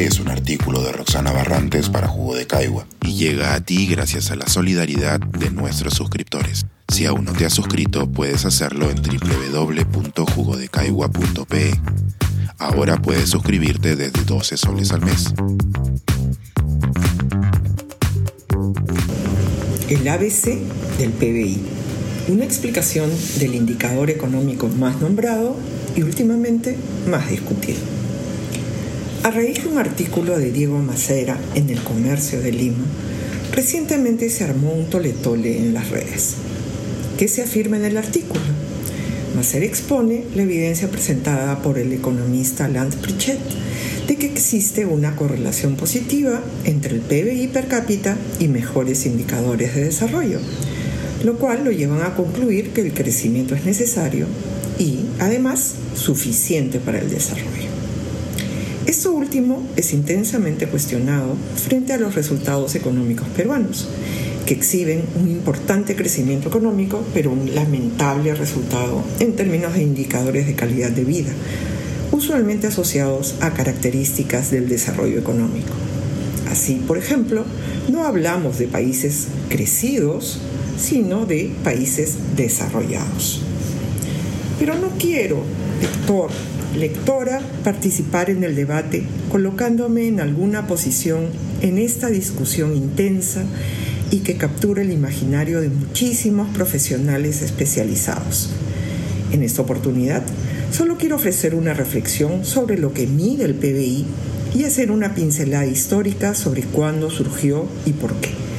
Es un artículo de Roxana Barrantes para Jugo de Caigua y llega a ti gracias a la solidaridad de nuestros suscriptores. Si aún no te has suscrito, puedes hacerlo en www.jugodecaigua.pe. Ahora puedes suscribirte desde 12 soles al mes. El ABC del PBI. Una explicación del indicador económico más nombrado y últimamente más discutido. A raíz de un artículo de Diego Macera en El Comercio de Lima, recientemente se armó un tole-tole en las redes. ¿Qué se afirma en el artículo? Macera expone la evidencia presentada por el economista Lance Pritchett de que existe una correlación positiva entre el PBI per cápita y mejores indicadores de desarrollo, lo cual lo llevan a concluir que el crecimiento es necesario y, además, suficiente para el desarrollo. Esto último es intensamente cuestionado frente a los resultados económicos peruanos, que exhiben un importante crecimiento económico, pero un lamentable resultado en términos de indicadores de calidad de vida, usualmente asociados a características del desarrollo económico. Así, por ejemplo, no hablamos de países crecidos, sino de países desarrollados. Pero no quiero, lector, lectora, participar en el debate colocándome en alguna posición en esta discusión intensa y que captura el imaginario de muchísimos profesionales especializados. En esta oportunidad, solo quiero ofrecer una reflexión sobre lo que mide el PBI y hacer una pincelada histórica sobre cuándo surgió y por qué.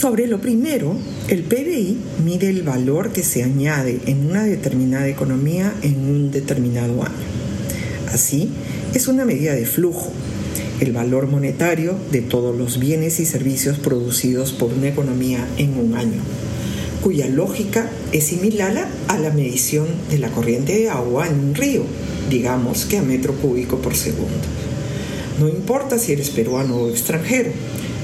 Sobre lo primero, el PBI mide el valor que se añade en una determinada economía en un determinado año. Así, es una medida de flujo, el valor monetario de todos los bienes y servicios producidos por una economía en un año, cuya lógica es similar a la medición de la corriente de agua en un río, digamos que a metro cúbico por segundo. No importa si eres peruano o extranjero,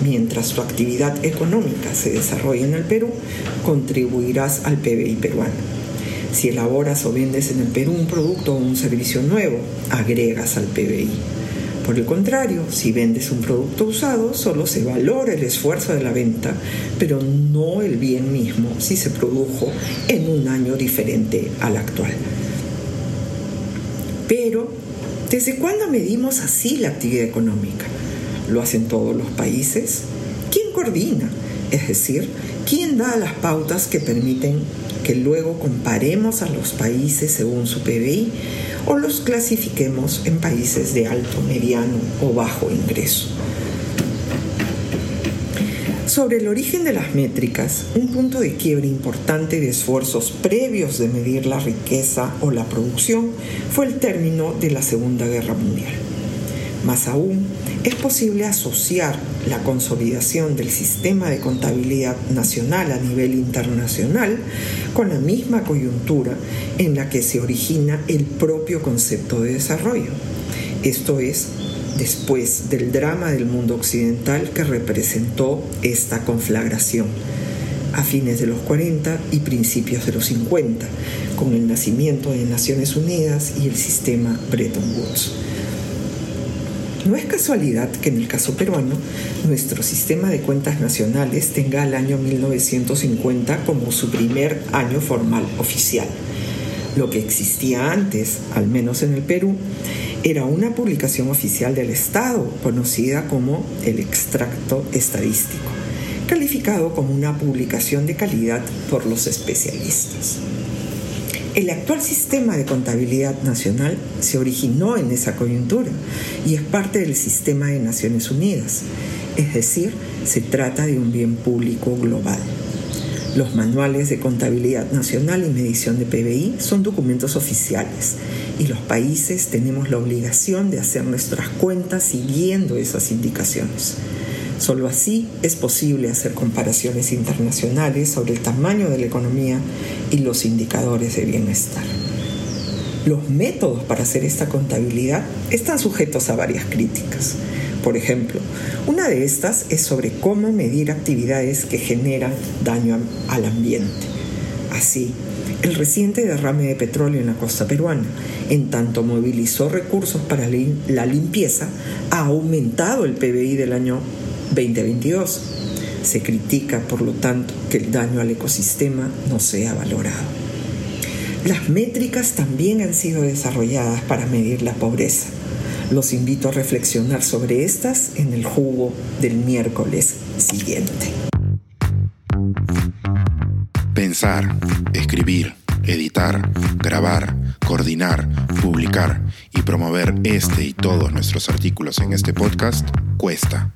mientras tu actividad económica se desarrolla en el Perú, contribuirás al PBI peruano. Si elaboras o vendes en el Perú un producto o un servicio nuevo, agregas al PBI. Por el contrario, si vendes un producto usado, solo se valora el esfuerzo de la venta, pero no el bien mismo si se produjo en un año diferente al actual. Pero, ¿desde cuándo medimos así la actividad económica? ¿Lo hacen todos los países? ¿Quién coordina? Es decir, ¿quién da las pautas que permiten que luego comparemos a los países según su PBI o los clasifiquemos en países de alto, mediano o bajo ingreso? Sobre el origen de las métricas, un punto de quiebre importante de esfuerzos previos de medir la riqueza o la producción fue el término de la Segunda Guerra Mundial. Más aún, es posible asociar la consolidación del sistema de contabilidad nacional a nivel internacional con la misma coyuntura en la que se origina el propio concepto de desarrollo. Esto es, después del drama del mundo occidental que representó esta conflagración a fines de los 40 y principios de los 50, con el nacimiento de Naciones Unidas y el sistema Bretton Woods. No es casualidad que en el caso peruano nuestro sistema de cuentas nacionales tenga el año 1950 como su primer año formal oficial. Lo que existía antes, al menos en el Perú, era una publicación oficial del Estado conocida como el extracto estadístico, calificado como una publicación de calidad por los especialistas. El actual sistema de contabilidad nacional se originó en esa coyuntura y es parte del sistema de Naciones Unidas, es decir, se trata de un bien público global. Los manuales de contabilidad nacional y medición de PBI son documentos oficiales y los países tenemos la obligación de hacer nuestras cuentas siguiendo esas indicaciones. Solo así es posible hacer comparaciones internacionales sobre el tamaño de la economía y los indicadores de bienestar. Los métodos para hacer esta contabilidad están sujetos a varias críticas. Por ejemplo, una de estas es sobre cómo medir actividades que generan daño al ambiente. Así, el reciente derrame de petróleo en la costa peruana, en tanto movilizó recursos para la limpieza, ha aumentado el PBI del año 2022. Se critica, por lo tanto, que el daño al ecosistema no sea valorado. Las métricas también han sido desarrolladas para medir la pobreza. Los invito a reflexionar sobre estas en el jugo del miércoles siguiente. Pensar, escribir, editar, grabar, coordinar, publicar y promover este y todos nuestros artículos en este podcast cuesta